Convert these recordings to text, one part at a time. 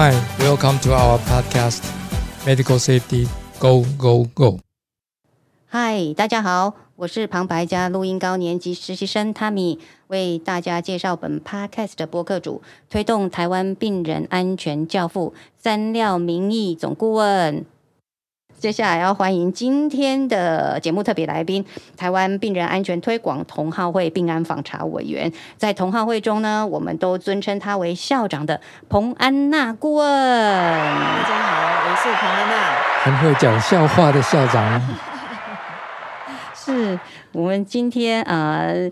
Hi, welcome to our podcast, Medical Safety Go Go Go。Hi,，大家好，我是旁白加录音高年级实习生 Tammy，为大家介绍本 podcast 的播客主，推动台湾病人安全教父三料民意总顾问。接下来要欢迎今天的节目特别来宾，台湾病人安全推广同好会病安访查委员。在同好会中呢，我们都尊称他为校长的彭安娜顾问。大家好，我是彭安娜。很会讲笑话的校长，是我们今天呃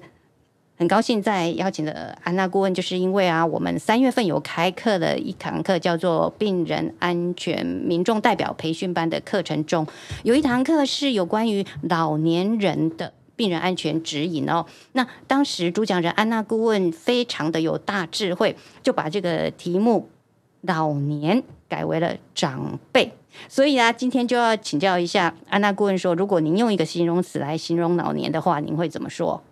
很高兴在邀请的安娜顾问，就是因为啊，我们三月份有开课的一堂课叫做病人安全民众代表培训班的课程中，有一堂课是有关于老年人的。病人安全指引哦，那当时主讲人安娜顾问非常的有大智慧，就把这个题目“老年”改为了“长辈”。所以啊，今天就要请教一下安娜顾问说，如果您用一个形容词来形容老年的话，您会怎么说？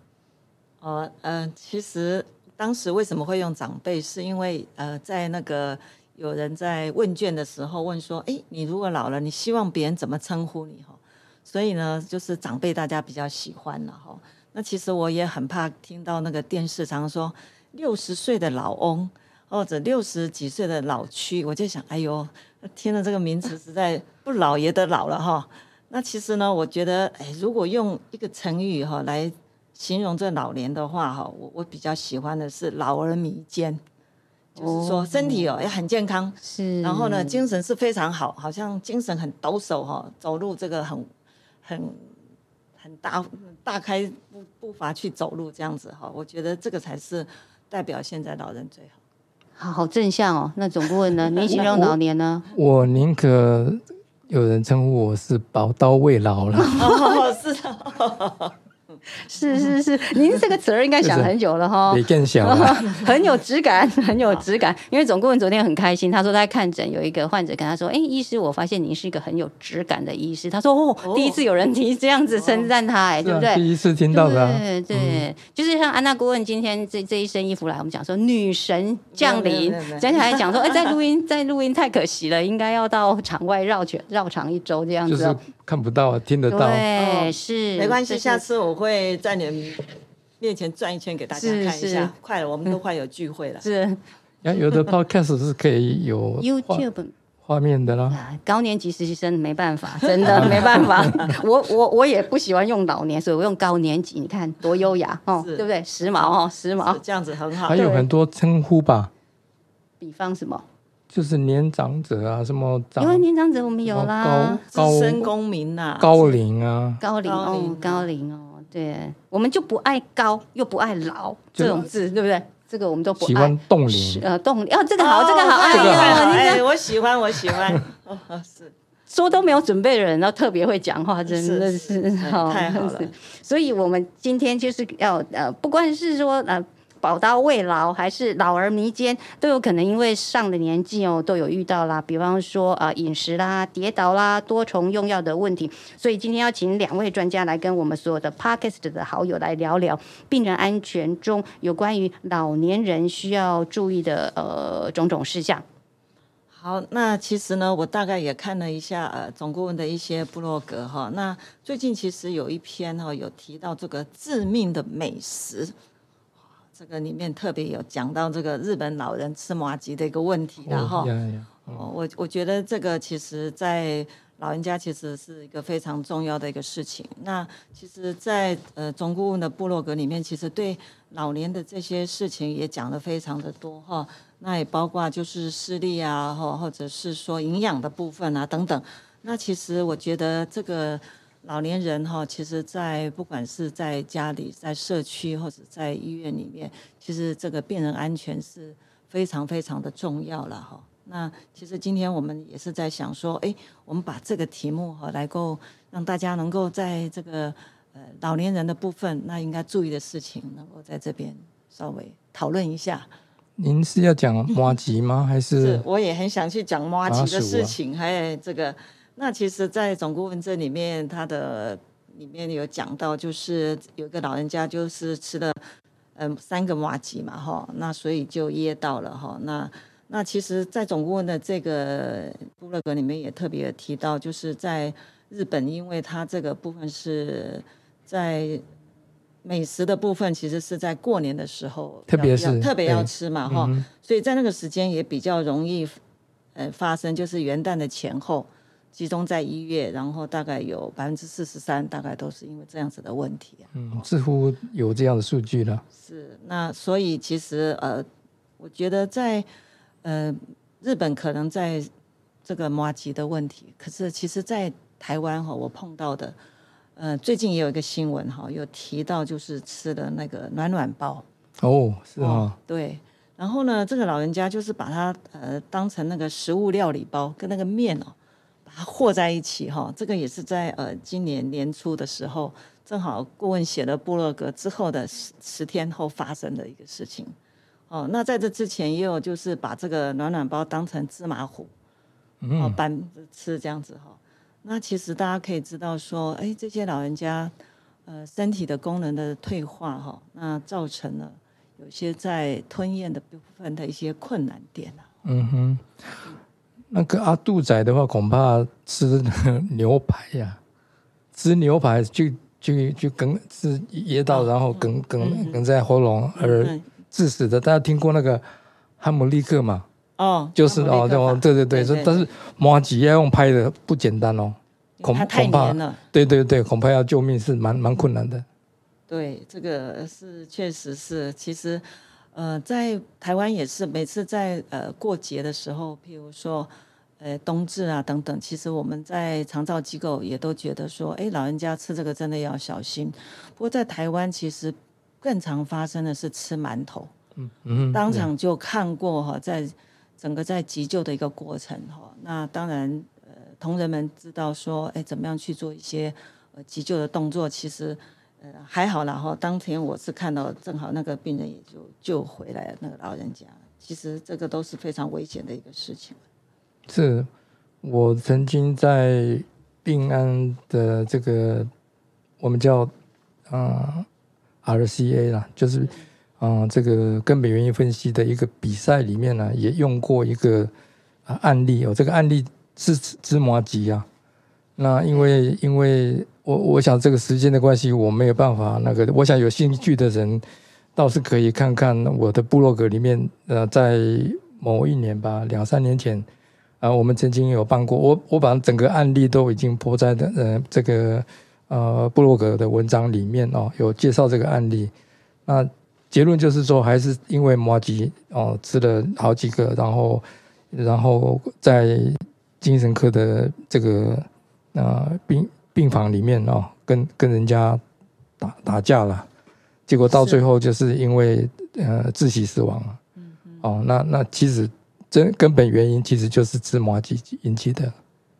哦，呃，其实当时为什么会用长辈，是因为呃，在那个有人在问卷的时候问说，哎，你如果老了，你希望别人怎么称呼你？哈，所以呢，就是长辈大家比较喜欢了哈。那其实我也很怕听到那个电视常说六十岁的老翁或者六十几岁的老区，我就想，哎呦。听了这个名词，实在不老也得老了哈。那其实呢，我觉得，哎，如果用一个成语哈来形容这老年的话哈，我我比较喜欢的是老而弥坚，就是说身体哦也很健康，是，然后呢精神是非常好，好像精神很抖擞哈，走路这个很很很大大开步步伐去走路这样子哈，我觉得这个才是代表现在老人最好。好好正向哦。那总顾问呢？您形容老年呢？我宁可有人称呼我是宝刀未老了。哦，是的。是 是是，您这个词儿应该想很久了哈。也更想了，很有质感，很有质感。因为总顾问昨天很开心，他说他在看诊，有一个患者跟他说：“哎，医师，我发现您是一个很有质感的医师。”他说：“哦，第一次有人提这样子称赞他，哎，对不对？第一次听到的。对对，就是像安娜顾问今天这这一身衣服来，我们讲说女神降临，讲起来讲说，哎，在录音，在录音太可惜了，应该要到场外绕圈绕场一周这样子。看不到啊，听得到。对，是没关系，下次我会在你面前转一圈给大家看一下。快了，我们都快有聚会了。是，那有的 podcast 是可以有 YouTube 画面的啦。高年级实习生没办法，真的没办法。我我我也不喜欢用老年，所以我用高年级。你看多优雅哦，对不对？时髦哦，时髦，这样子很好。还有很多称呼吧？比方什么？就是年长者啊，什么？因为年长者我们有啦，资深公民呐，高龄啊，高龄哦，高龄哦，对，我们就不爱高又不爱老这种字，对不对？这个我们都不喜欢冻龄，呃，冻龄哦，这个好，这个好，这个好，哎，我喜欢，我喜欢，哦，是说都没有准备的人，然后特别会讲话，真的是太好了。所以我们今天就是要呃，不管是说呃。宝刀未老还是老而弥坚，都有可能因为上了年纪哦，都有遇到啦。比方说啊，饮食啦、跌倒啦、多重用药的问题。所以今天要请两位专家来跟我们所有的 Podcast 的好友来聊聊病人安全中有关于老年人需要注意的呃种种事项。好，那其实呢，我大概也看了一下呃总顾问的一些部落格哈。那最近其实有一篇哈有提到这个致命的美食。这个里面特别有讲到这个日本老人吃麻吉的一个问题，然后，哦，我我觉得这个其实，在老人家其实是一个非常重要的一个事情。那其实，在呃总顾问的部落格里面，其实对老年的这些事情也讲的非常的多哈。那也包括就是视力啊，或或者是说营养的部分啊等等。那其实我觉得这个。老年人哈，其实，在不管是在家里、在社区或者在医院里面，其实这个病人安全是非常非常的重要了哈。那其实今天我们也是在想说，哎，我们把这个题目哈，来够让大家能够在这个呃老年人的部分，那应该注意的事情，能够在这边稍微讨论一下。您是要讲挖吉吗？还是？我也很想去讲挖吉的事情，还有这个。那其实，在总顾问这里面，他的里面有讲到，就是有个老人家，就是吃了嗯三个麻吉嘛，哈，那所以就噎到了，哈，那那其实，在总顾问的这个部落格里面也特别提到，就是在日本，因为它这个部分是在美食的部分，其实是在过年的时候，特别是特别要吃嘛，哈、嗯所以在那个时间也比较容易呃发生，就是元旦的前后。集中在一月，然后大概有百分之四十三，大概都是因为这样子的问题啊。嗯，似乎有这样的数据了。是，那所以其实呃，我觉得在呃日本可能在这个麻吉的问题，可是其实在台湾哈，我碰到的呃最近也有一个新闻哈，有提到就是吃的那个暖暖包哦，是啊，对，然后呢，这个老人家就是把它呃当成那个食物料理包跟那个面哦，和在一起哈、这个也是在呃今年年初的时候，正好顾问写了部落格之后的十十天后发生的一个事情。哦，那在这之前也有就是把这个暖暖包当成芝麻糊哦嗯，拌着吃这样子哈、那其实大家可以知道说，哎，这些老人家呃身体的功能的退化哈、那造成了有些在吞咽的部分的一些困难点啊。嗯哼，那个阿杜仔的话，恐怕吃牛排呀、吃牛排就就就梗是噎到，然后梗梗梗在喉咙而嗯致死的。大家听过那个汉姆立克嘛？哦，就是哦，对哦，对对对，对但是马吉要用拍的不简单哦，恐恐怕了。对对对，恐怕要救命是蛮蛮困难的。对，这个是确实是，其实呃，在台湾也是，每次在呃过节的时候，譬如说呃冬至啊等等，其实我们在长照机构也都觉得说，哎，老人家吃这个真的要小心。不过在台湾其实更常发生的是吃馒头，嗯，当场就看过哈，在整个在急救的一个过程哈，那当然呃同仁们知道说，哎，怎么样去做一些呃急救的动作，其实呃还好啦哈。当天我是看到正好那个病人也就救回来了那个老人家，其实这个都是非常危险的一个事情。是我曾经在病安的这个我们叫啊、呃 RCA 啦，就是啊、呃这个根本原因分析的一个比赛里面呢，也用过一个啊、案例哦，这个案例是芝麻吉啊。那因为因为我我想这个时间的关系，我没有办法那个，我想有兴趣的人倒是可以看看我的部落格里面，呃，在某一年吧，两三年前。啊，我们曾经有办过，我我把整个案例都已经播在的呃这个呃布洛格的文章里面哦，有介绍这个案例。那结论就是说，还是因为摩吉哦吃了好几个，然后然后在精神科的这个呃病病房里面哦，跟跟人家打打架了，结果到最后就是因为呃窒息死亡了。哦，那那其实真根本原因其实就是芝麻鸡引起的。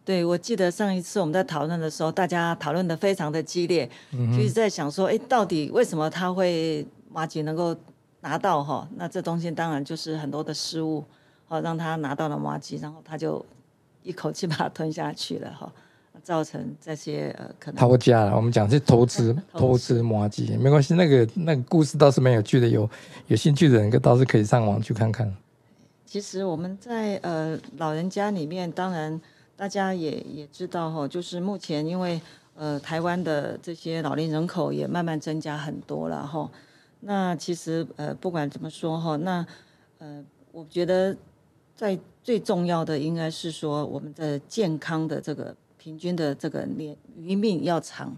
对，我记得上一次我们在讨论的时候，大家讨论的非常的激烈，就是在想说，哎，到底为什么他会麻吉能够拿到哈？那这东西当然就是很多的失误，好让他拿到了麻吉，然后他就一口气把它吞下去了哈，造成这些呃可能偷家了，我们讲是投资偷偷吃麻鸡，没关系，那个那个故事倒是蛮有趣的，有有兴趣的人倒是可以上网去看看。其实我们在呃老人家里面，当然大家也也知道哈，就是目前因为呃台湾的这些老龄人口也慢慢增加很多了哈。那其实呃不管怎么说哈，那呃我觉得在最重要的应该是说我们的健康的这个平均的这个年余命要长。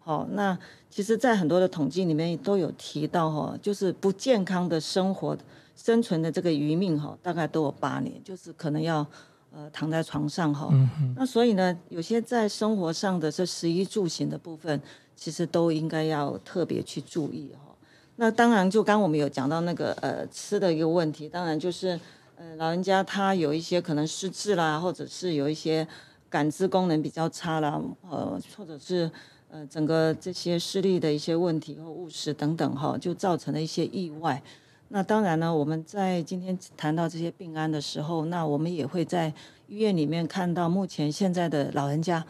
好，那其实，在很多的统计里面都有提到哈，就是不健康的生活生存的这个余命哈，大概都有八年，就是可能要呃躺在床上哈。那所以呢，有些在生活上的这食衣住行的部分，其实都应该要特别去注意哈。那当然，就刚我们有讲到那个呃吃的一个问题，当然就是呃老人家他有一些可能失智啦，或者是有一些感知功能比较差啦，呃，或者是呃整个这些视力的一些问题或误食等等哈，就造成了一些意外。那当然呢，我们在今天谈到这些病案的时候，那我们也会在医院里面看到，目前现在的老人家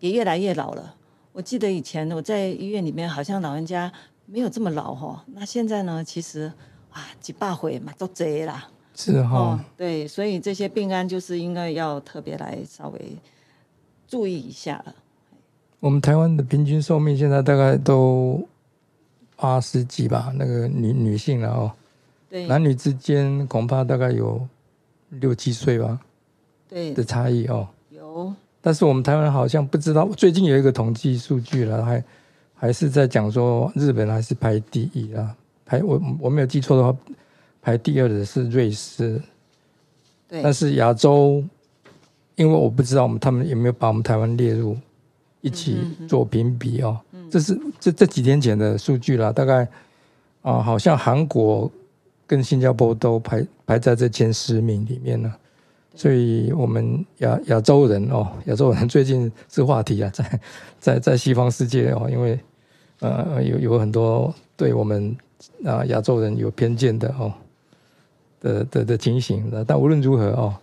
也越来越老了。我记得以前我在医院里面，好像老人家没有这么老哈。那现在呢，其实啊，几百岁嘛都贼啦。是哈、哦，对，所以这些病案就是应该要特别来稍微注意一下了。我们台湾的平均寿命现在大概都八十几吧，那个女女性了哦，对。男女之间恐怕大概有六七岁吧对。的，差异哦。有。但是我们台湾好像不知道，最近有一个统计数据了，还还是在讲说日本还是排第一啦，排我我没有记错的话，排第二的是瑞士，对。但是亚洲，因为我不知道我们他们有没有把我们台湾列入一起做评比哦，这是这这几天前的数据了，大概啊、好像韩国跟新加坡都排排在这前十名里面呢。所以，我们亚亚洲人哦，亚洲人最近是话题啊，在在在西方世界哦，因为呃有有很多对我们啊亚洲人有偏见的哦的的的情形的，但无论如何哦，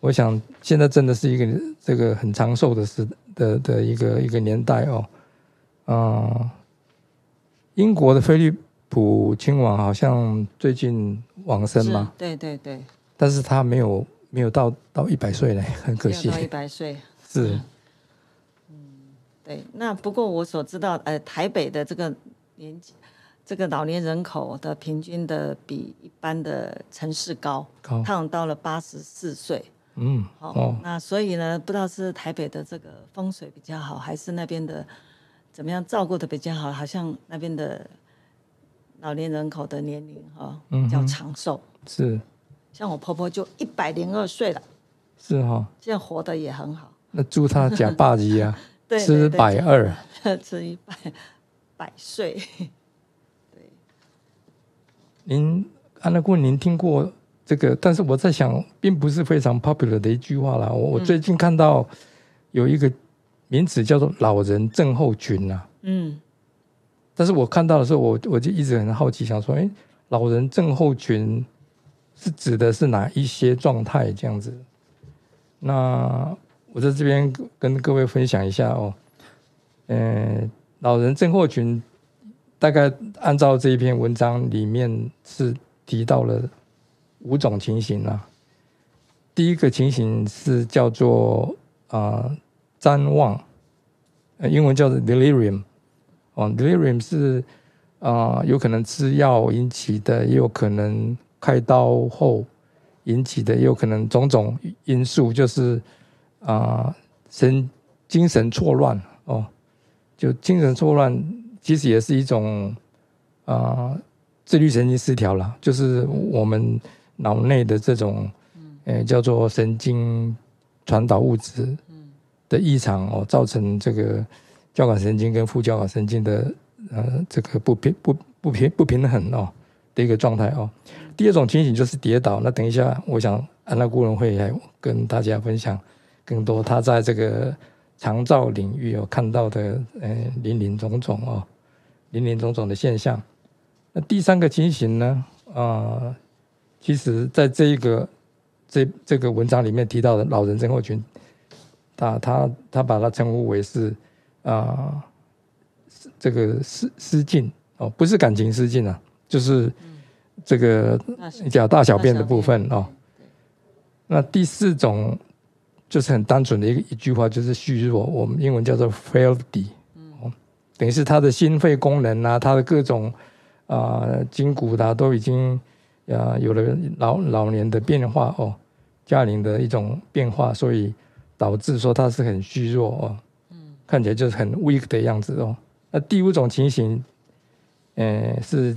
我想现在真的是一个这个很长寿的时的的一个一个年代哦，啊、英国的菲利普亲王好像最近往生是嘛，对对对，但是他没有没有到到一百岁嘞，很可惜。到一百岁。是对，那不过我所知道，呃，台北的这个年纪，这个老年人口的平均的比一般的城市高，高，到了八十四岁。嗯，哦，哦，那所以呢，不知道是台北的这个风水比较好，还是那边的怎么样照顾的比较好？好像那边的老年人口的年龄哈、嗯叫长寿。是像我婆婆就一百零二岁了，是哈、现在活得也很好。那祝她假霸级啊，对，吃百二，吃一百百岁。您安乐姑，您听过这个？但是我在想，并不是非常 popular 的一句话啦。我我最近看到有一个名词叫做老人症候群啊，嗯，但是我看到的时候，我我就一直很好奇，想说，哎，老人症候群是指的是哪一些状态这样子？那我在这边跟各位分享一下哦。嗯，老人症候群大概按照这一篇文章里面是提到了五种情形啊。第一个情形是叫做啊谵妄，呃英文叫做 delirium。哦，delirium 是啊、有可能吃药引起的，也有可能开刀后引起的，也有可能种种因素，就是啊、神精神错乱哦，就精神错乱其实也是一种啊、自律神经失调了，就是我们脑内的这种，呃，叫做神经传导物质的异常哦，造成这个交感神经跟副交感神经的呃这个不平不不平不平衡哦的一个状态哦。第二种情形就是跌倒，那等一下我想安娜顾问会来跟大家分享更多他在这个长照领域有、看到的呃林林总总哦林林总总的现象。那第三个情形呢啊、其实在这一个这这个文章里面提到的老人症候群，他他他把它称呼为是啊、是这个失失禁哦，不是感情失禁啊，就是这个那是讲大小便的部分哦。那第四种就是很单纯的一个一句话，就是虚弱，我们英文叫做 frailty，哦，等于是他的心肺功能啊，他的各种啊、筋骨啊、都已经啊有了老老年的变化哦，家龄的一种变化，所以导致说他是很虚弱哦，看起来就是很 weak 的样子哦。那第五种情形，呃，是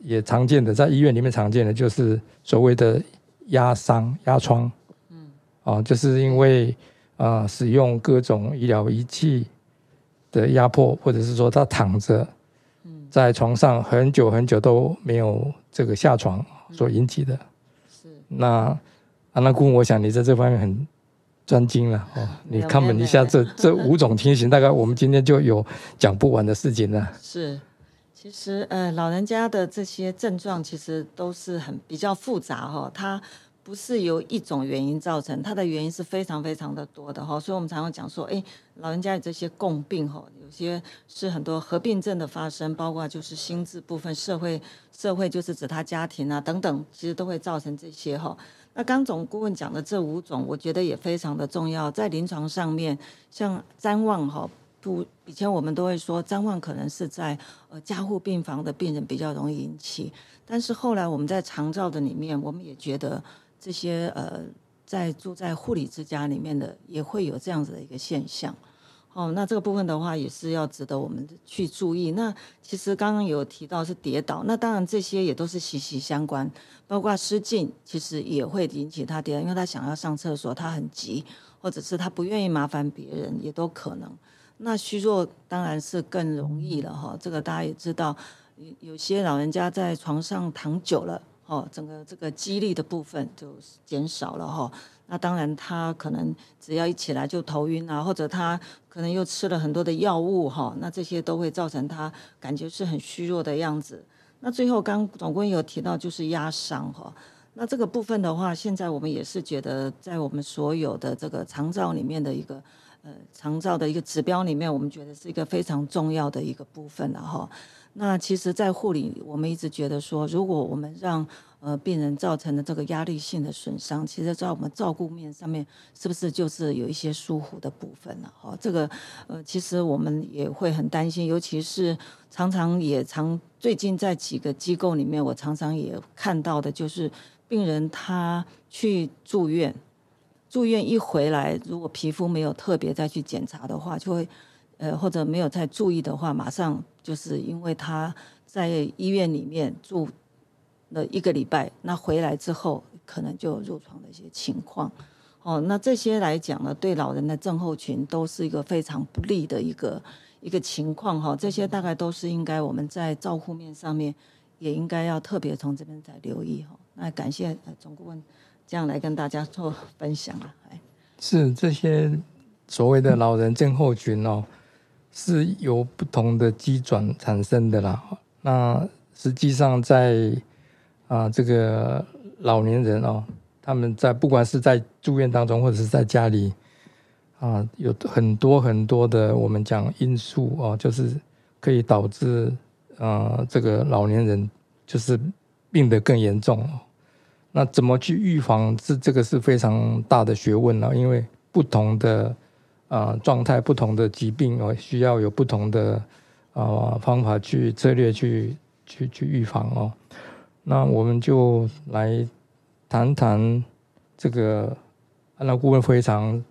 也常见的，在医院里面常见的就是所谓的压伤、压疮，嗯，啊，就是因为啊、使用各种医疗仪器的压迫，或者是说他躺着，在床上很久很久都没有这个下床所引起的。是。那安娜姑，我想你在这方面很专精了哦，你没有 comment 没有一下没这这五种情形，大概我们今天就有讲不完的事情了。是，其实呃，老人家的这些症状其实都是很比较复杂哈、它不是由一种原因造成，它的原因是非常非常的多的哈。所以我们常常讲说，哎，老人家有这些共病哈，有些是很多合并症的发生，包括就是心智部分、社会社会就是指他家庭啊等等，其实都会造成这些哈。那刚总顾问讲的这五种，我觉得也非常的重要，在临床上面，像谵妄哈。不，以前我们都会说谵妄可能是在呃加护病房的病人比较容易引起，但是后来我们在长照的里面，我们也觉得这些呃在住在护理之家里面的也会有这样子的一个现象。哦，那这个部分的话也是要值得我们去注意。那其实刚刚有提到是跌倒，那当然这些也都是息息相关，包括失禁，其实也会引起他跌倒，因为他想要上厕所，他很急，或者是他不愿意麻烦别人，也都可能。那虚弱当然是更容易了哈，这个大家也知道，有些老人家在床上躺久了，哦，整个这个肌力的部分就减少了哈。那当然他可能只要一起来就头晕啊，或者他可能又吃了很多的药物哈，那这些都会造成他感觉是很虚弱的样子。那最后刚总共有提到就是压伤哈，那这个部分的话，现在我们也是觉得在我们所有的这个肠照里面的一个。呃，肠照的一个指标里面，我们觉得是一个非常重要的一个部分了哈。那其实，在护理，我们一直觉得说，如果我们让呃病人造成的这个压力性的损伤，其实在我们照顾面上面，是不是就是有一些疏忽的部分了？哈，这个呃，其实我们也会很担心，尤其是常常也常最近在几个机构里面，我常常也看到的就是病人他去住院。住院一回来，如果皮肤没有特别再去检查的话，就会，呃，或者没有再注意的话，马上就是因为他在医院里面住那一个礼拜，那回来之后可能就入床的一些情况，哦，那这些来讲呢，对老人的症候群都是一个非常不利的一个一个情况哈。这些大概都是应该我们在照护面上面也应该要特别从这边再留意哈。那感谢总顾问。这样来跟大家做分享啊！是这些所谓的老人症候群哦，是由不同的机转产生的啦。那实际上在啊，这个老年人哦，他们在不管是在住院当中，或者是在家里啊，有很多很多的我们讲因素哦，就是可以导致啊，这个老年人就是病得更严重哦。那怎么去预防？是这个是非常大的学问了，因为不同的啊状态、不同的疾病哦，需要有不同的啊方法去策略去去去预防哦。那我们就来谈谈这个安娜顾问非常，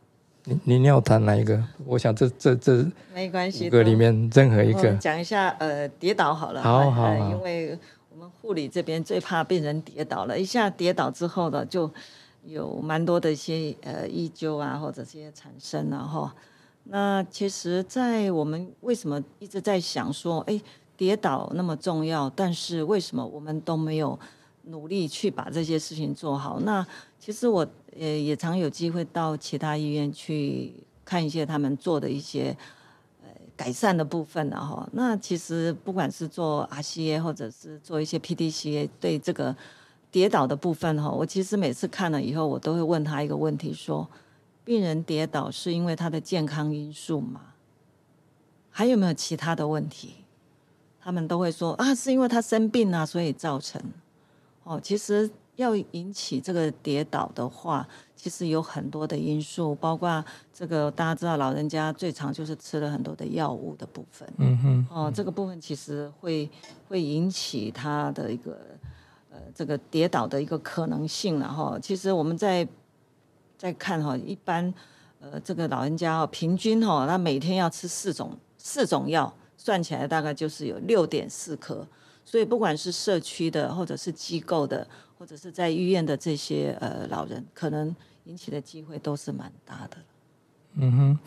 您您要谈哪一个？我想这这这没关系，五个里面任何一个讲一下呃跌倒好了，好好，因为我们。护理这边最怕病人跌倒了，一下跌倒之后呢，就有蛮多的一些呃依灸啊，或者这些产生了哈。那其实，在我们为什么一直在想说，哎，跌倒那么重要，但是为什么我们都没有努力去把这些事情做好？那其实我呃也常有机会到其他医院去看一些他们做的一些呃。改善的部分了哈，那其实不管是做 RCA 或者是做一些 PDCA，对这个跌倒的部分哈，我其实每次看了以后，我都会问他一个问题：说病人跌倒是因为他的健康因素吗？还有没有其他的问题？他们都会说啊，是因为他生病啊，所以造成。哦，其实。要引起这个跌倒的话，其实有很多的因素，包括这个大家知道，老人家最常就是吃了很多的药物的部分。嗯哼，哦，这个部分其实会会引起他的一个呃这个跌倒的一个可能性了哈。其实我们在在看哈，一般呃这个老人家哦，平均哈，他每天要吃四种四种药，算起来大概就是有六点四颗。所以不管是社区的，或者是机构的。或者是在医院的这些呃老人，可能引起的机会都是蛮大的。嗯哼，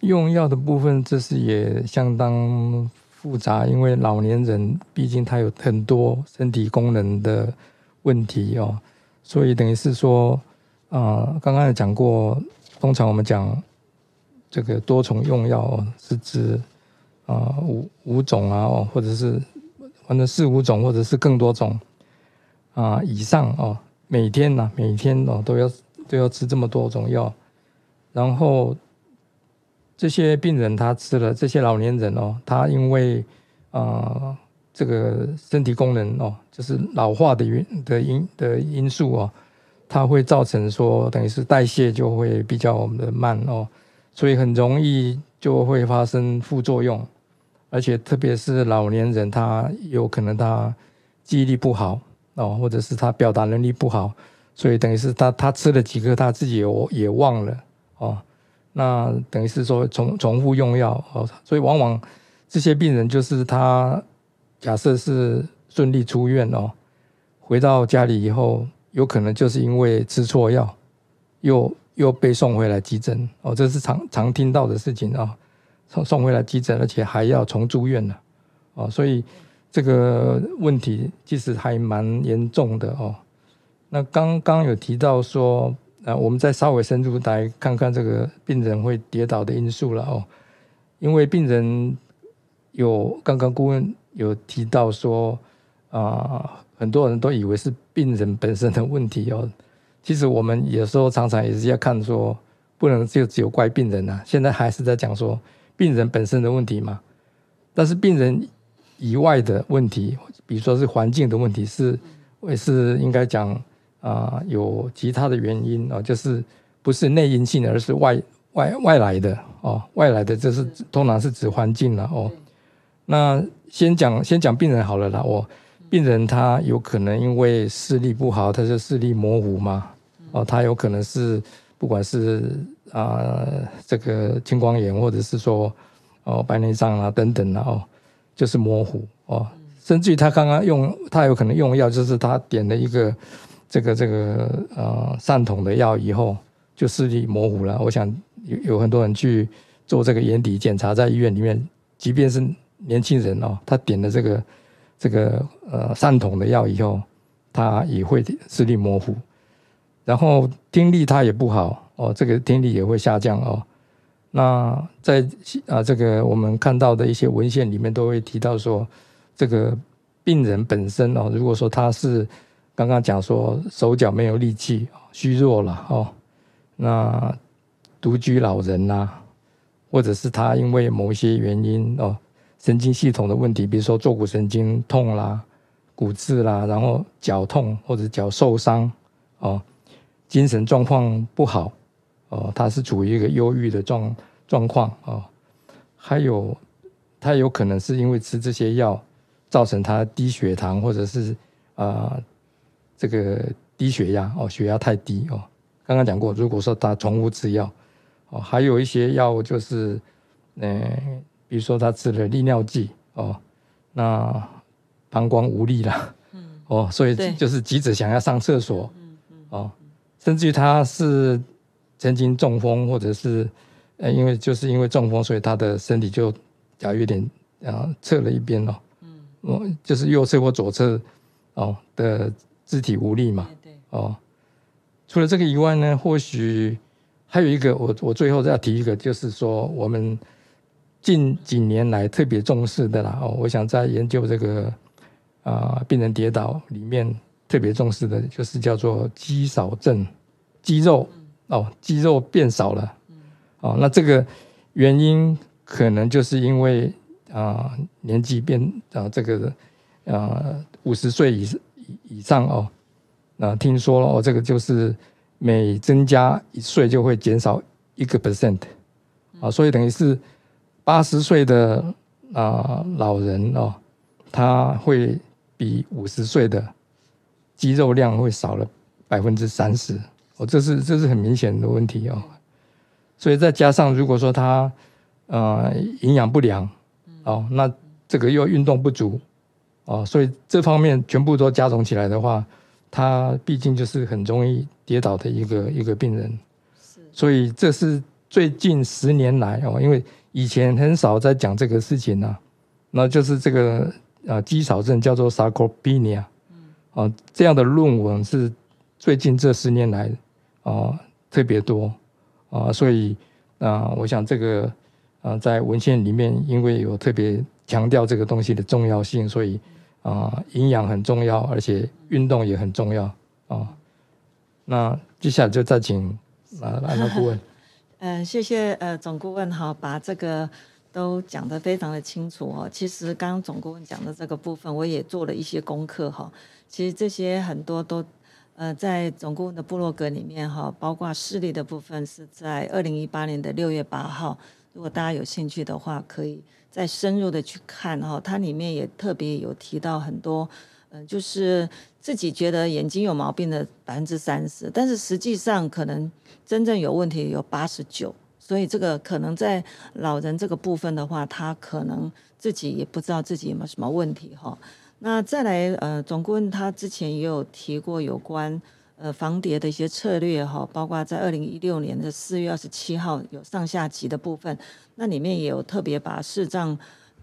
用药的部分，这是也相当复杂，因为老年人毕竟他有很多身体功能的问题哦，所以等于是说，啊，刚刚也讲过，通常我们讲这个多重用药是指啊五五种啊，或者是反正四五种，或者是更多种。啊，以上哦，每天呢、每天哦都要都要吃这么多种药，然后这些病人他吃了，这些老年人哦，他因为啊、这个身体功能哦，就是老化的原的因的因素哦，它会造成说等于是代谢就会比较我们的慢哦，所以很容易就会发生副作用，而且特别是老年人，他有可能他记忆力不好哦，或者是他表达能力不好，所以等于是他他吃了几颗他自己也也忘了哦，那等于是说重重复用药哦，所以往往这些病人就是他假设是顺利出院哦，回到家里以后，有可能就是因为吃错药，又又被送回来急诊。哦，这是常常听到的事情啊、送送回来急诊，而且还要重住院了。哦，所以这个问题其实还蛮严重的哦。那刚刚有提到说，呃，我们再稍微深入来看看这个病人会跌倒的因素了哦，因为病人有刚刚顾问有提到说，啊、很多人都以为是病人本身的问题哦，其实我们有时候常常也是要看说，不能就只有怪病人啊，现在还是在讲说病人本身的问题嘛，但是病人以外的问题，比如说是环境的问题，是也是应该讲啊、有其他的原因哦，就是不是内因性的，而是外外外来的哦，外来的这是通常是指环境了哦。那先讲先讲病人好了啦，我病人他有可能因为视力不好，他就视力模糊嘛，哦，他有可能是不管是啊、这个青光眼，或者是说哦白内障啊等等啊哦，就是模糊哦，甚至于他刚刚用他有可能用药，就是他点了一个这个这个呃散瞳的药以后，就视力模糊了。我想有有很多人去做这个眼底检查，在医院里面，即便是年轻人哦，他点的这个这个呃散瞳的药以后，他也会视力模糊，然后听力他也不好哦，这个听力也会下降哦。那在啊这个我们看到的一些文献里面都会提到说，这个病人本身哦，如果说他是刚刚讲说手脚没有力气、虚弱了哦，那独居老人呐、或者是他因为某些原因哦，神经系统的问题，比如说坐骨神经痛啦、骨质啦，然后脚痛或者脚受伤哦，精神状况不好哦，他是处于一个忧郁的状状况哦，还有他有可能是因为吃这些药造成他低血糖或者是啊、呃这个低血压哦，血压太低哦。刚刚讲过，如果说他重复吃药哦，还有一些药物就是，呃，比如说他吃了利尿剂哦，那膀胱无力了，哦，所以就是急着想要上厕所，哦，甚至于他是曾经中风，或者是呃，因为就是因为中风，所以他的身体就假如有点啊侧了一边哦，嗯，就是右侧或左侧哦的肢体无力嘛，对对，哦，除了这个以外呢，或许还有一个，我我最后再提一个，就是说我们近几年来特别重视的啦。哦，我想在研究这个啊、病人跌倒里面特别重视的，就是叫做肌少症，肌肉哦，肌肉变少了。哦，那这个原因可能就是因为啊、年纪变啊、这个啊五十岁以以上哦，那听说了哦，这个就是每增加一岁就会减少一个 percent 啊，所以等于是八十岁的啊、老人哦，他会比五十岁的肌肉量会少了百分之三十哦，这是这是很明显的问题哦。所以再加上如果说他呃营养不良哦，那这个又运动不足哦，所以这方面全部都加重起来的话，他毕竟就是很容易跌倒的一个一个病人。所以这是最近十年来哦，因为以前很少在讲这个事情啊，那就是这个呃肌少症叫做 sarcopenia，啊这样的论文是最近这十年来啊特别多啊，所以啊我想这个啊在文献里面因为有特别强调这个东西的重要性，所以啊营养很重要，而且运动也很重要啊。那接下来就再请啊安娜顾问。嗯，谢谢呃总顾问哈，把这个都讲得非常的清楚哦。其实刚刚总顾问讲的这个部分，我也做了一些功课哈。其实这些很多都呃在总顾问的部落格里面哈，包括视力的部分是在二零一八年的六月八号。如果大家有兴趣的话，可以再深入的去看哈。它里面也特别有提到很多，嗯，就是自己觉得眼睛有毛病的百分之三十，但是实际上可能。真正有问题有八十九，所以这个可能在老人这个部分的话，他可能自己也不知道自己有没有什么问题哈。那再来呃，总顾问他之前也有提过有关呃防跌的一些策略哈，包括在二零一六年的四月二十七号有上下级的部分，那里面也有特别把视障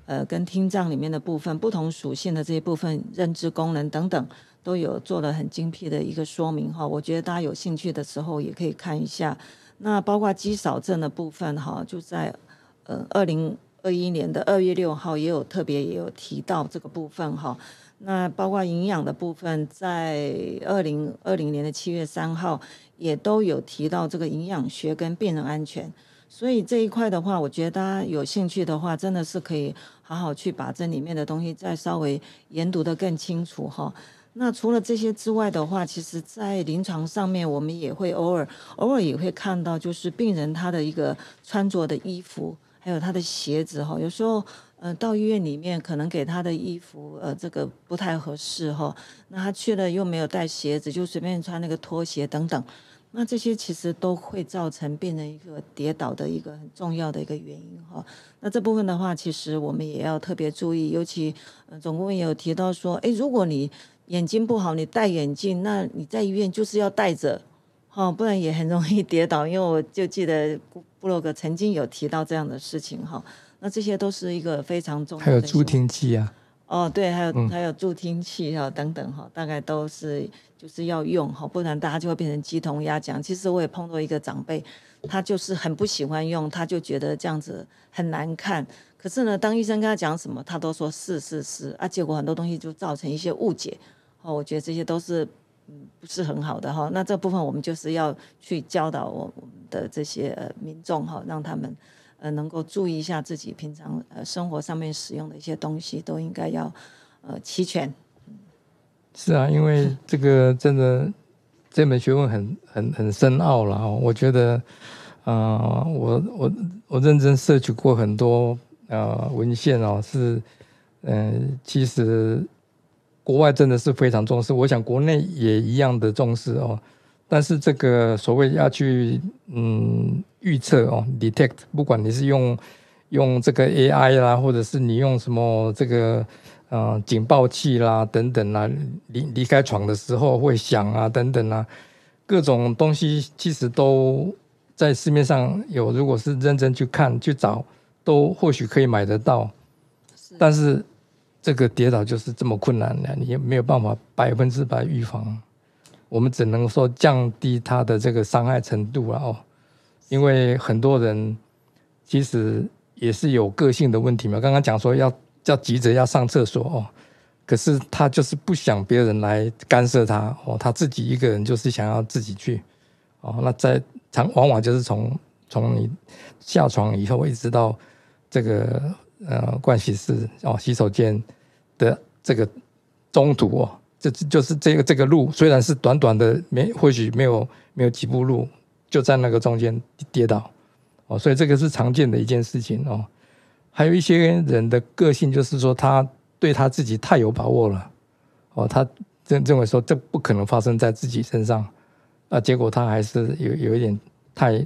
呃跟听障里面的部分不同属性的这些部分认知功能等等。都有做了很精辟的一个说明哈，我觉得大家有兴趣的时候也可以看一下。那包括肌少症的部分哈，就在呃二零二一年的二月六号也有特别也有提到这个部分哈。那包括营养的部分，在二零二零年的七月三号也都有提到这个营养学跟病人安全。所以这一块的话，我觉得大家有兴趣的话，真的是可以好好去把这里面的东西再稍微研读的更清楚哈。那除了这些之外的话，其实，在临床上面，我们也会偶尔偶尔也会看到，就是病人他的一个穿着的衣服，还有他的鞋子哈。有时候，呃，到医院里面可能给他的衣服，呃，这个不太合适哈。那他去了又没有带鞋子，就随便穿那个拖鞋等等。那这些其实都会造成病人一个跌倒的一个很重要的一个原因哈。那这部分的话，其实我们也要特别注意，尤其呃，总共也有提到说，诶，如果你眼睛不好，你戴眼镜，那你在医院就是要戴着，哈，不然也很容易跌倒。因为我就记得布洛格曾经有提到这样的事情，哈。那这些都是一个非常重要的。还有助听器啊。哦，对，还有还有助听器哈等等哈，大概都是就是要用哈，不然大家就会变成鸡同鸭讲。其实我也碰到一个长辈，他就是很不喜欢用，他就觉得这样子很难看。可是呢，当医生跟他讲什么，他都说是是是啊，结果很多东西就造成一些误解。哦，我觉得这些都是嗯不是很好的哈。那这部分我们就是要去教导我们的这些民众哈，让他们呃能够注意一下自己平常呃生活上面使用的一些东西都应该要呃齐全。是啊，因为这个真的这门学问很很很深奥了哦。我觉得啊，我我我认真摄取过很多呃文献哦，是嗯其实。国外真的是非常重视，我想国内也一样的重视哦。但是这个所谓要去嗯预测哦，detect，不管你是用用这个 AI 啦，或者是你用什么这个呃警报器啦等等啦，离离开床的时候会响啊等等啊，各种东西其实都在市面上有，如果是认真去看去找，都或许可以买得到，但是。这个跌倒就是这么困难的，你也没有办法百分之百预防，我们只能说降低它的这个伤害程度了哦。因为很多人其实也是有个性的问题嘛。刚刚讲说要要急着要上厕所哦，可是他就是不想别人来干涉他哦，他自己一个人就是想要自己去哦。那在常往往就是从从你下床以后一直到这个呃盥洗室哦洗手间。的这个中途哦，这就是这个这个路，虽然是短短的，没或许没有没有几步路，就在那个中间跌倒哦，所以这个是常见的一件事情哦。还有一些人的个性就是说，他对他自己太有把握了哦，他认认为说这不可能发生在自己身上啊，结果他还是有有一点太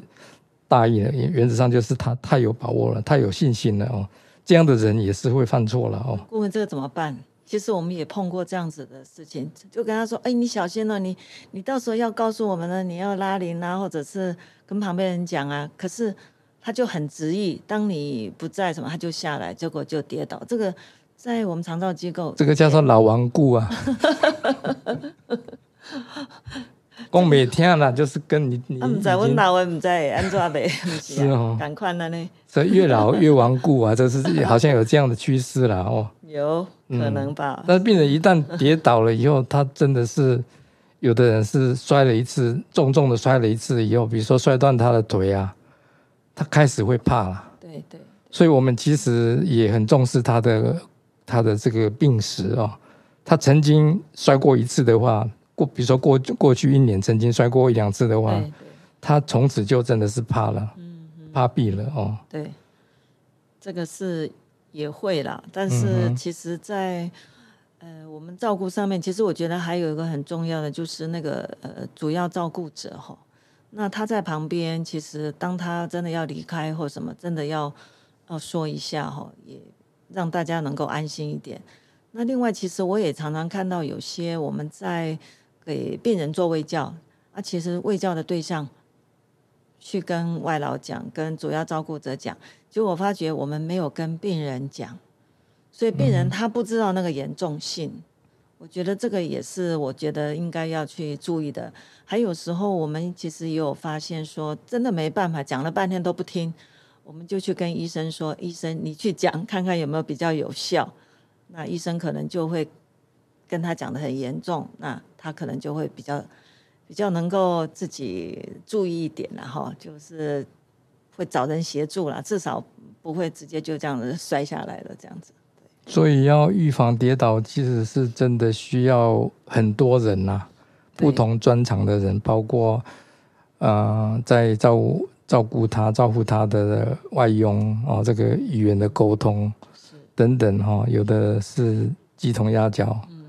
大意了。原则上就是他太有把握了，太有信心了哦。这样的人也是会犯错了哦。顾问，这个怎么办？其实我们也碰过这样子的事情，就跟他说：“哎，你小心了，你你到时候要告诉我们呢，你要拉铃啊，或者是跟旁边人讲啊。”可是他就很执意，当你不在什么，他就下来，结果就跌倒。这个在我们长照机构，这个叫做老顽固啊。讲每天啦，就是跟你你。唔知阮老的唔知安怎袂，是哦，赶快了呢。所以越老越顽固啊，这是好像有这样的趋势了哦。有可能吧。但是病人一旦跌倒了以后，他真的是有的人是摔了一次，重重的摔了一次以后，比如说摔断他的腿啊，他开始会怕了。对对，所以我们其实也很重视他的他的这个病史哦。他曾经摔过一次的话，过比如说过过去一年曾经摔过一两次的话，他从此就真的是怕了，嗯怕毙了哦。对，这个是也会啦，但嗯是其实在，呃我们照顾上面，其实我觉得还有一个很重要的就是那个呃主要照顾者哈，那他在旁边，其实当他真的要离开或什么，真的要要说一下哈，也让大家能够安心一点。那另外，其实我也常常看到有些我们在给病人做卫教，啊，其实卫教的对象去跟外劳讲，跟主要照顾者讲，结果我发觉我们没有跟病人讲，所以病人他不知道那个严重性。我觉得这个也是我觉得应该要去注意的。还有时候我们其实也有发现说，真的没办法，讲了半天都不听，我们就去跟医生说：“医生，你去讲看看有没有比较有效。”那医生可能就会跟他讲的很严重，那他可能就会比较比较能够自己注意一点了哈，就是会找人协助啦，至少不会直接就这样子摔下来了这样子。所以要预防跌倒，其实是真的需要很多人呐、对。不同专长的人，包括呃，在照顾照顾他、照顾他的外佣哦，这个语言的沟通，等等哈、哦，有的是鸡同鸭讲，嗯，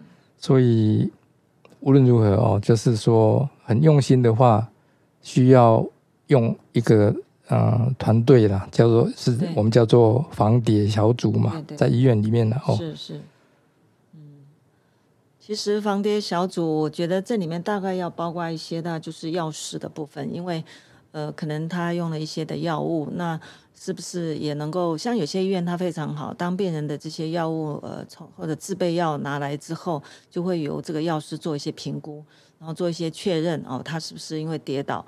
所以无论如何哦，就是说很用心的话，需要用一个呃团队啦，叫做是我们叫做防谍小组嘛对，对。在医院里面的哦，是是，嗯，其实防跌小组，我觉得这里面大概要包括一些的，就是药师的部分，因为呃，可能他用了一些的药物，那是不是也能够像有些医院它非常好，当病人的这些药物呃从或者自备药拿来之后，就会由这个药师做一些评估，然后做一些确认哦，他是不是因为跌倒。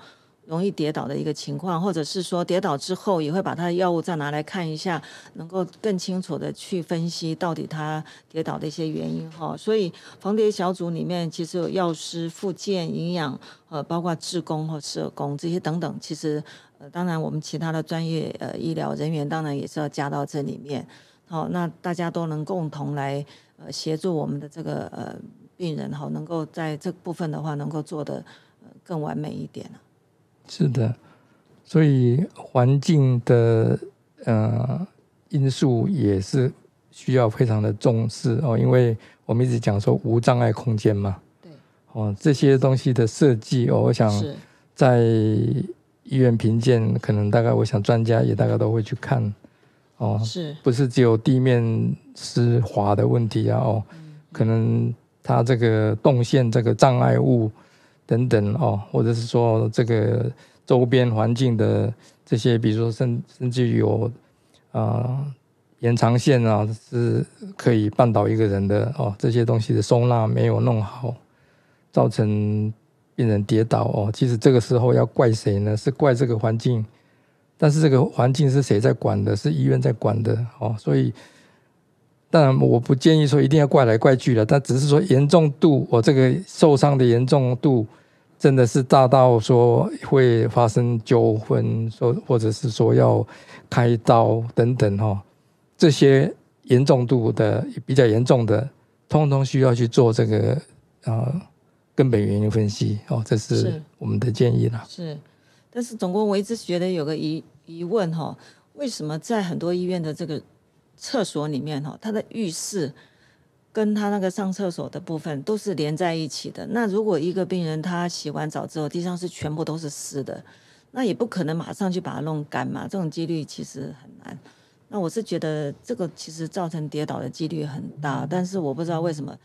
容易跌倒的一个情况，或者是说跌倒之后也会把他的药物再拿来看一下，能够更清楚的去分析到底他跌倒的一些原因哈。所以防跌小组里面其实有药师、复健、营养，呃，包括志工或社工这些等等。其实呃，当然我们其他的专业呃医疗人员当然也是要加到这里面。好，那大家都能共同来呃协助我们的这个呃病人哈，能够在这部分的话能够做的呃更完美一点是的，所以环境的呃因素也是需要非常的重视哦，因为我们一直讲说无障碍空间嘛，对，哦，这些东西的设计哦，我想在医院评鉴，可能大概我想专家也大概都会去看。哦，是。不是只有地面湿滑的问题啊哦，可能它这个动线这个障碍物等等哦，或者是说这个周边环境的这些，比如说甚甚至于有啊延长线啊，是可以绊倒一个人的哦，这些东西的收纳没有弄好，造成病人跌倒哦。其实这个时候要怪谁呢？是怪这个环境。但是这个环境是谁在管的？是医院在管的哦，所以当然我不建议说一定要怪来怪去的，但只是说严重度，我、这个受伤的严重度真的是大到说会发生纠纷，说或者是说要开刀等等哈、哦，这些严重度的比较严重的，通通需要去做这个啊、呃根本原因分析哦，这是是我们的建议啦。是，但是总共我一直觉得有个疑疑问哈，为什么在很多医院的这个厕所里面哈，它的浴室跟他那个上厕所的部分都是连在一起的？那如果一个病人他洗完澡之后地上是全部都是湿的，那也不可能马上去把它弄干嘛，这种几率其实很难。那我是觉得这个其实造成跌倒的几率很大，但是我不知道为什么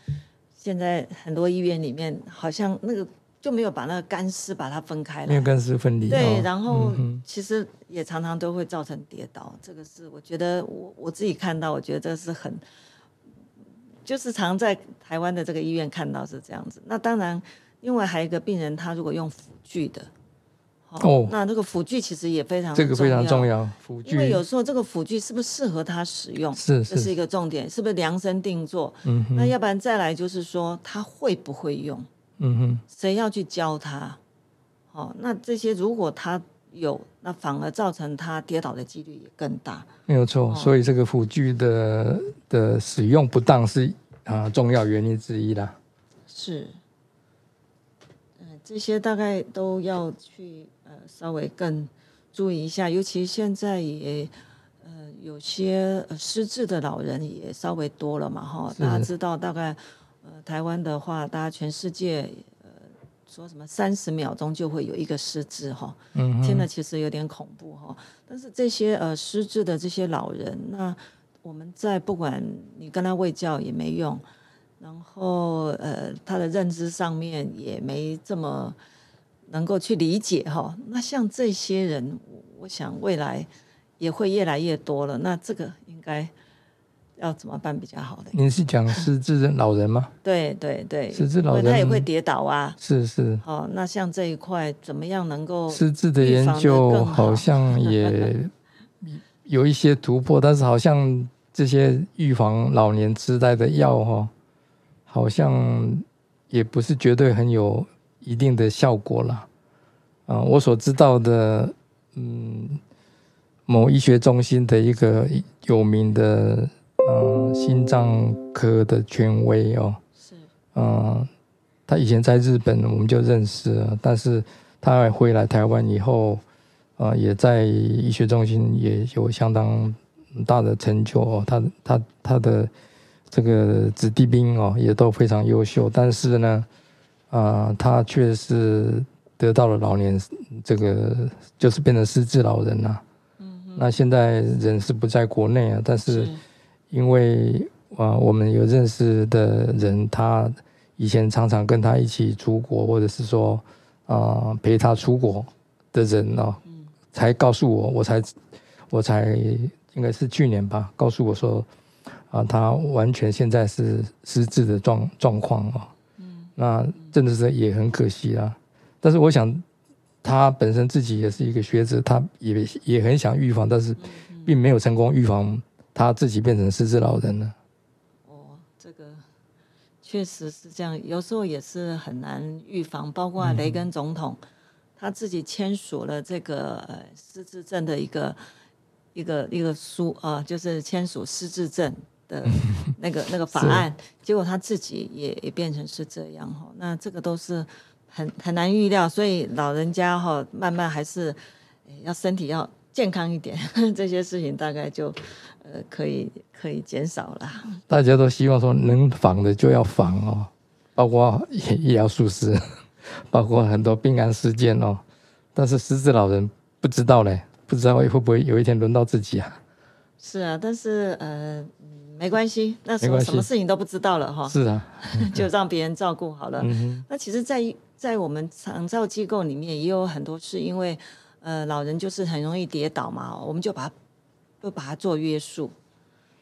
现在很多医院里面好像那个就没有把那个干湿把它分开了。没有干湿分离。对，哦然后其实也常常都会造成跌倒，这个是我觉得我我自己看到，我觉得这是很，就是常在台湾的这个医院看到是这样子。那当然，另外还有一个病人，他如果用辅具的，哦那这个辅具其实也非常这个非常重要，辅具因为有时候这个辅具是不是适合他使用，是是，这是一个重点，是不是量身定做？嗯哼，那要不然再来就是说他会不会用？嗯哼，谁要去教他？哦，那这些如果他有，那反而造成他跌倒的几率也更大。没有错。哦所以这个辅具的的使用不当是啊、重要原因之一啦。是，嗯、这些大概都要去呃稍微更注意一下，尤其现在也呃有些呃失智的老人也稍微多了嘛哈，大家知道大概呃台湾的话，大家全世界呃说什么三十秒钟就会有一个失智哈，嗯，听了其实有点恐怖哈。但是这些呃失智的这些老人，那我们在不管你跟他喂教也没用，然后呃他的认知上面也没这么能够去理解哈。那像这些人，我我想未来也会越来越多了。那这个应该要怎么办比较好的？您是讲失智的老人吗？对对对，失智老人他也会跌倒啊。是是，好，那像这一块怎么样能够失智的研究好好像也有一些突破，但是好像这些预防老年痴呆的药哈、好像也不是绝对很有一定的效果啦。啊、我所知道的，嗯，某医学中心的一个有名的呃心脏科的权威哦，是。嗯，他以前在日本我们就认识了，但是他回来台湾以后，呃，也在医学中心也有相当大的成就哦。他他他的这个子弟兵哦也都非常优秀，但是呢，啊、他却是得到了老年这个就是变成失智老人了、那现在人是不在国内啊，但是是因为啊，我们有认识的人，他以前常常跟他一起出国，或者是说啊、陪他出国的人哦，才告诉我，我才我才应该是去年吧，告诉我说啊，他完全现在是失智的状状况哦，那真的是也很可惜啦。但是我想，他本身自己也是一个学者，他也也很想预防，但是并没有成功预防他自己变成失智老人了。哦，这个确实是这样，有时候也是很难预防。包括雷根总统、他自己签署了这个呃失智症的一个一个一个书啊、就是签署失智症的 那个那个法案，结果他自己也也变成是这样哈。那这个都是很很难预料，所以老人家哈慢慢还是呃要身体要健康一点，这些事情大概就呃可以可以减少了。大家都希望说能防的就要防哦，包括医医疗疏失，包括很多病案事件哦。但是失智老人不知道嘞，不知道会不会有一天轮到自己啊？是啊，但是呃，嗯没关系，那时候什么事情都不知道了哈，是啊，就让别人照顾好了。嗯那其实在，在我们长照机构里面，也有很多是因为呃老人就是很容易跌倒嘛，我们就把它就把它做约束。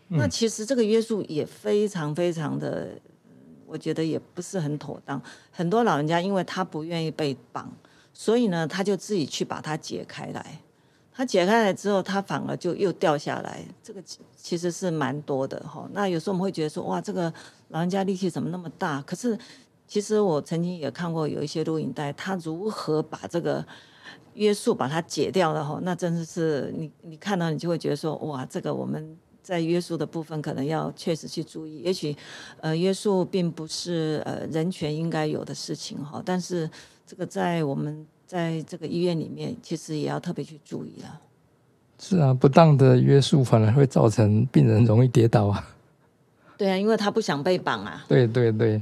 嗯那其实这个约束也非常非常的，嗯我觉得也不是很妥当。很多老人家因为他不愿意被绑，所以呢，他就自己去把它解开来。他解开来之后，他反而就又掉下来，这个其其实是蛮多的哈。那有时候我们会觉得说，哇，这个老人家力气怎么那么大？可是其实我曾经也看过有一些录影带，他如何把这个约束把它解掉了哈，那真的是你你看到你就会觉得说，哇，这个我们在约束的部分可能要确实去注意。也许呃约束并不是呃人权应该有的事情哈，但是这个在我们在这个医院里面，其实也要特别去注意了。是啊，不当的约束反而会造成病人容易跌倒啊。对啊，因为他不想被绑啊。对对对，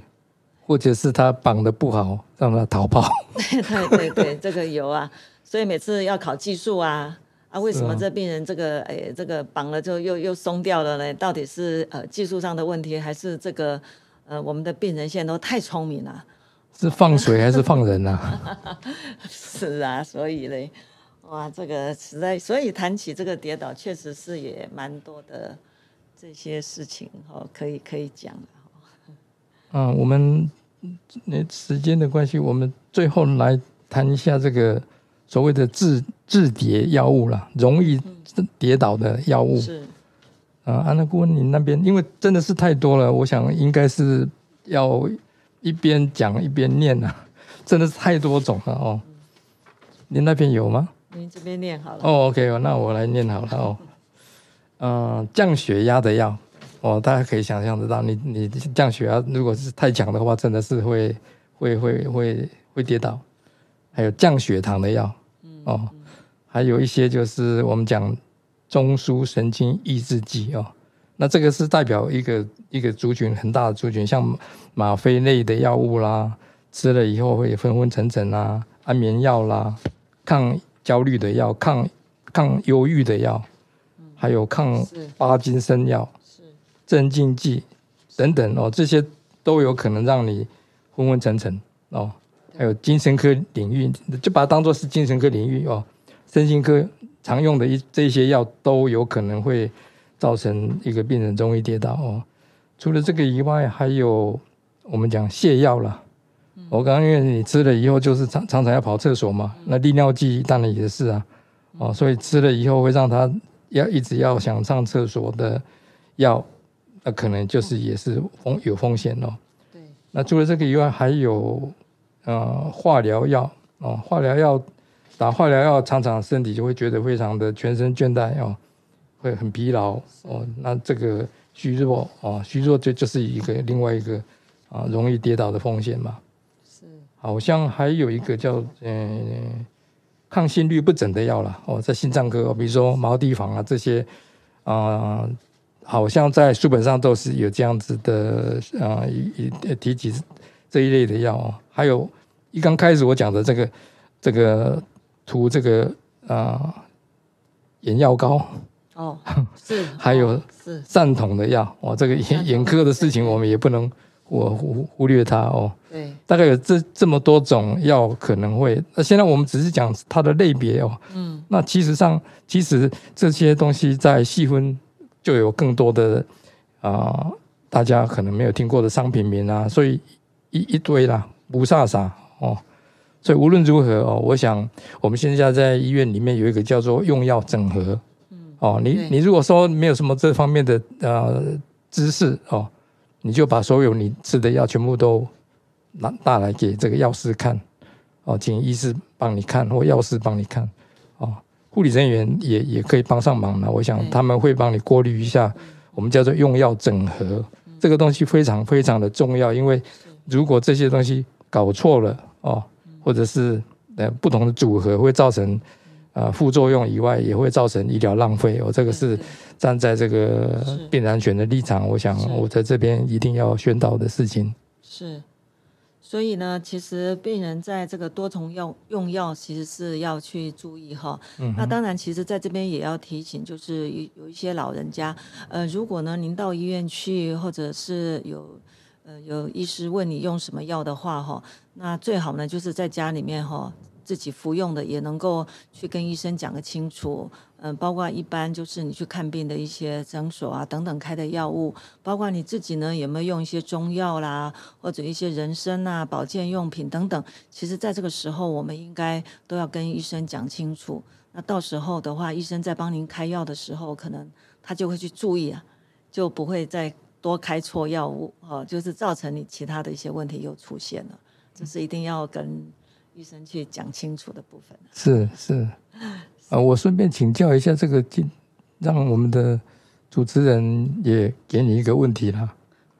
或者是他绑的不好，让他逃跑。对对对，这个有啊，所以每次要考技术啊啊，为什么这病人这个诶这个绑了就又又松掉了呢？到底是呃技术上的问题，还是这个呃我们的病人现在都太聪明了？是放水还是放人啊？是啊，所以嘞，哇，这个实在，所以谈起这个跌倒，确实是也蛮多的这些事情哦，可以可以讲的。嗯，我们那时间的关系，我们最后来谈一下这个所谓的治治跌药物啦，容易跌倒的药物。是啊，安娜顾问，你那边因为真的是太多了，我想应该是要一边讲一边念啊，真的是太多种了哦。您那边有吗？您这边念好了。哦，OK，哦那我来念好了哦。嗯、降血压的药哦，大家可以想象得到，你你降血压如果是太强的话，真的是会会会会会跌倒。还有降血糖的药哦，还有一些就是我们讲中枢神经抑制剂哦。那这个是代表一个一个族群很大的族群，像吗啡类的药物啦，吃了以后会昏昏沉沉啦，安眠药啦，抗焦虑的药、抗抗忧郁的药，还有抗巴金森药、是镇静剂等等哦，这些都有可能让你昏昏沉沉哦。还有精神科领域，就把它当做是精神科领域哦。身心科常用的一这些药都有可能会造成一个病人容易跌倒哦。除了这个以外，还有我们讲泻药了。我刚刚因为你吃了以后，就是常常常要跑厕所嘛，那利尿剂当然也是啊，哦，所以吃了以后会让他要一直要想上厕所的药，那可能就是也是风有风险哦。对，那除了这个以外，还有呃化疗药哦，化疗药打化疗药，常常身体就会觉得非常的全身倦怠哦，会很疲劳哦。那这个虚弱哦，虚弱就就是一个另外一个啊容易跌倒的风险嘛。是好像还有一个叫呃抗心律不整的药了，哦，在心脏科，比如说毛地黄啊这些啊、好像在书本上都是有这样子的啊一一提及这一类的药哦。还有一刚开始我讲的这个这个涂这个啊眼药膏，哦，是，还有哦是散瞳的药哦，这个眼眼科的事情我们也不能我忽忽略它哦。对，大概有这这么多种药可能会，那现在我们只是讲它的类别哦。嗯，那其实上，其实这些东西在细分就有更多的啊、大家可能没有听过的商品名啊，所以一一堆啦，不飒飒哦。所以无论如何哦，我想我们现在在医院里面有一个叫做用药整合，哦，你你如果说没有什么这方面的呃知识哦，你就把所有你吃的药全部都拿带来给这个药师看，哦，请医师帮你看或药师帮你看，哦，护理人员也也可以帮上忙了。我想他们会帮你过滤一下，我们叫做用药整合，这个东西非常非常的重要，因为如果这些东西搞错了哦，或者是呃不同的组合，会造成啊、呃副作用以外，也会造成医疗浪费。哦，这个是站在这个病人安全的立场，我想我在这边一定要宣导的事情。是，所以呢，其实病人在这个多重用用药，其实是要去注意哈。嗯那当然，其实在这边也要提醒，就是有有一些老人家，呃，如果呢您到医院去，或者是有呃有医师问你用什么药的话哈，那最好呢就是在家里面哈。自己服用的也能够去跟医生讲个清楚，嗯、包括一般就是你去看病的一些诊所啊等等开的药物，包括你自己呢有没有用一些中药啦，或者一些人参啊、保健用品等等。其实，在这个时候，我们应该都要跟医生讲清楚。那到时候的话，医生在帮您开药的时候，可能他就会去注意啊，就不会再多开错药物哦，就是造成你其他的一些问题又出现了。这是一定要跟医生去讲清楚的部分。是是，啊，我顺便请教一下这个，进让我们的主持人也给你一个问题啦。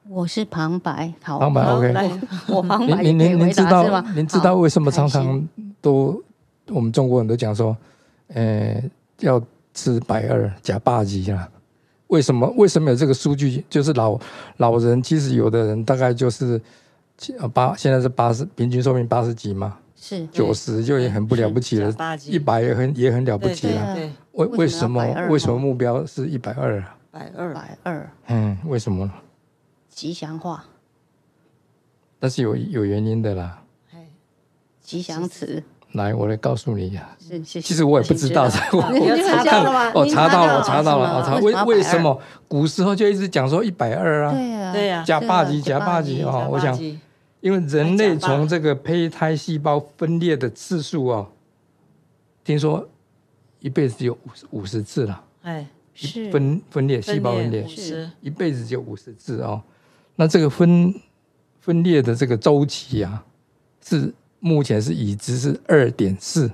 我是旁白，好，旁白 OK 来，我旁您白您您您知道？您知道为什么常常都我们中国人都讲说，呃，要吃百二加八级啦？为什么为什么有这个数据？就是老老人，其实有的人大概就是七呃八，现在是八十，平均寿命八十几嘛，是。九十就也很不了不起了一百也很也很了不起了。为为什么？么要120为什么目标是一百二啊？百二。百二。嗯，为什么？吉祥话、但是有有原因的啦。哎。吉祥词，来，我来告诉你呀、是是。其实我也不知道，请我查到了吗？哦，查到了，我查到了，我查为为什么？古时候就一直讲说一百二啊？对啊，对呀，假霸级，对啊。假霸级假哦，我想，因为人类从这个胚胎细胞分裂的次数哦，听说一辈子有五十五十次了，哎，是。分分裂细胞分裂。一辈子就五十次哦。那这个分分裂的这个周期啊，是目前是已知是二点四，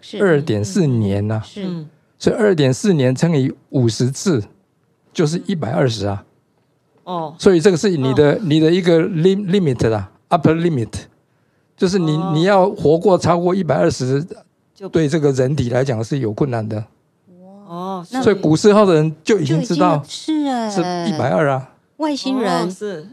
是。二点四年呐、是。嗯，所以二点四年乘以五十次就是一百二十啊，哦，所以这个是你的、你的一个 lim limit 啦，upper limit，就是你、哦。你要活过超过一百二十，就对这个人体来讲是有困难的，哦，所以古时候的人就已经经知道是哎，是一百二啊，外星哦人，是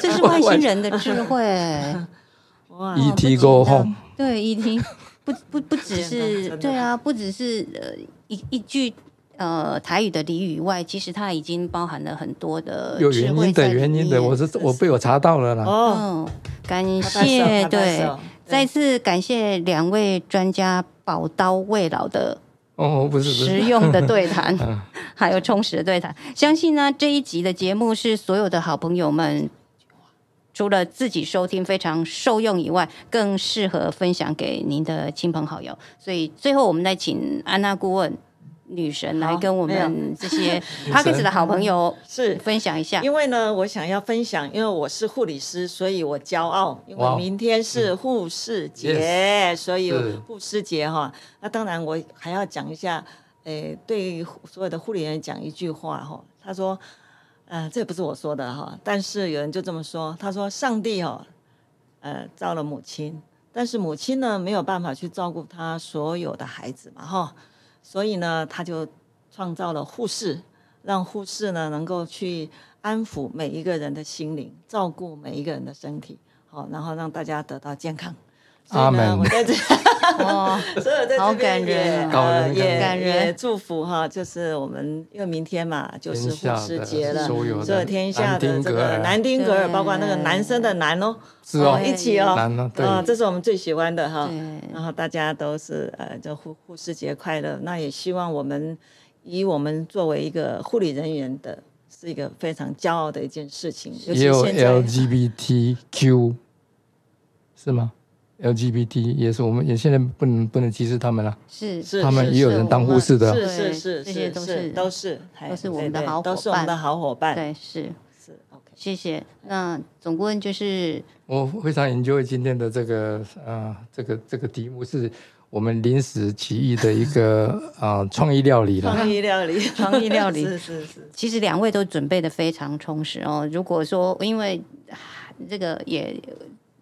这是外星人的智慧。哇，，ET Go Home 对，ET 不不不只是 对啊，不只是呃一一句呃台语的俚语以外，其实它已经包含了很多的有原因的原因的，我是是我被我查到了啦。哦，嗯，感谢对，再次感谢两位专家宝刀未老的哦，不是不是，实用的对谈 嗯，还有充实的对谈。相信呢，这一集的节目是所有的好朋友们除了自己收听非常受用以外，更适合分享给您的亲朋好友。所以最后，我们再请安娜顾问女神来跟我们这些 p a c k e s 的好朋友是。分享一下。因为呢，我想要分享，因为我是护理师，所以我骄傲，因为明天是护士节，所以是。护士节哈。那当然，我还要讲一下，诶，对所有的护理人讲一句话哈。他说，呃，这也不是我说的哈，但是有人就这么说，他说，上帝哦，呃，造了母亲，但是母亲呢没有办法去照顾她所有的孩子嘛哈，所以呢，他就创造了护士，让护士呢能够去安抚每一个人的心灵，照顾每一个人的身体，好，然后让大家得到健康。阿门我在这，哦，所以我在好这边感人。也哦感人。呃也感人。也祝福哈，就是我们因为明天嘛就是护士的节了，所有所有天下的这个南丁格尔。包括那个男生的男哦，是哦。哦，一起哦，啊，这是我们最喜欢的哈。然后大家都是呃，就护护士节快乐。那也希望我们以我们作为一个护理人员的，是一个非常骄傲的一件事情。也有 LGBTQ 是吗？LGBT 也是，我们也现在不能不能歧视他们了。是是他们也有人当护士的是对是是，这些都是是都是哎都是我们的好伙都是我们的好伙伴。对是，是 OK。谢谢。那总顾问就是我非常 enjoy 今天的这个啊这个这个题目是我们临时起意的一个 啊创意料理了。创意料理，创意料理 是是是，其实两位都准备的非常充实哦。如果说因为啊这个也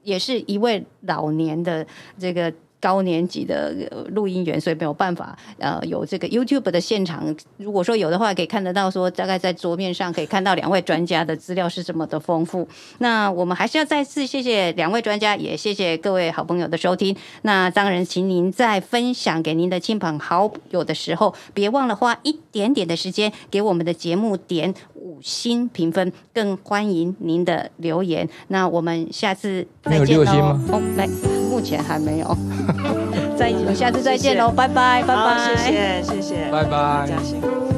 也是一位老年的这个。高年级的录音员，所以没有办法呃有这个 YouTube 的现场。如果说有的话，可以看得到说大概在桌面上可以看到两位专家的资料是这么的丰富。那我们还是要再次谢谢两位专家，也谢谢各位好朋友的收听。那当然，请您在分享给您的亲朋好友的时候，别忘了花一点点的时间给我们的节目点五星评分，更欢迎您的留言。那我们下次再见没有六星喽吗。哦，没，目前还没有。再下次再见喽，拜拜，拜，拜。谢谢谢谢，拜拜嘉欣。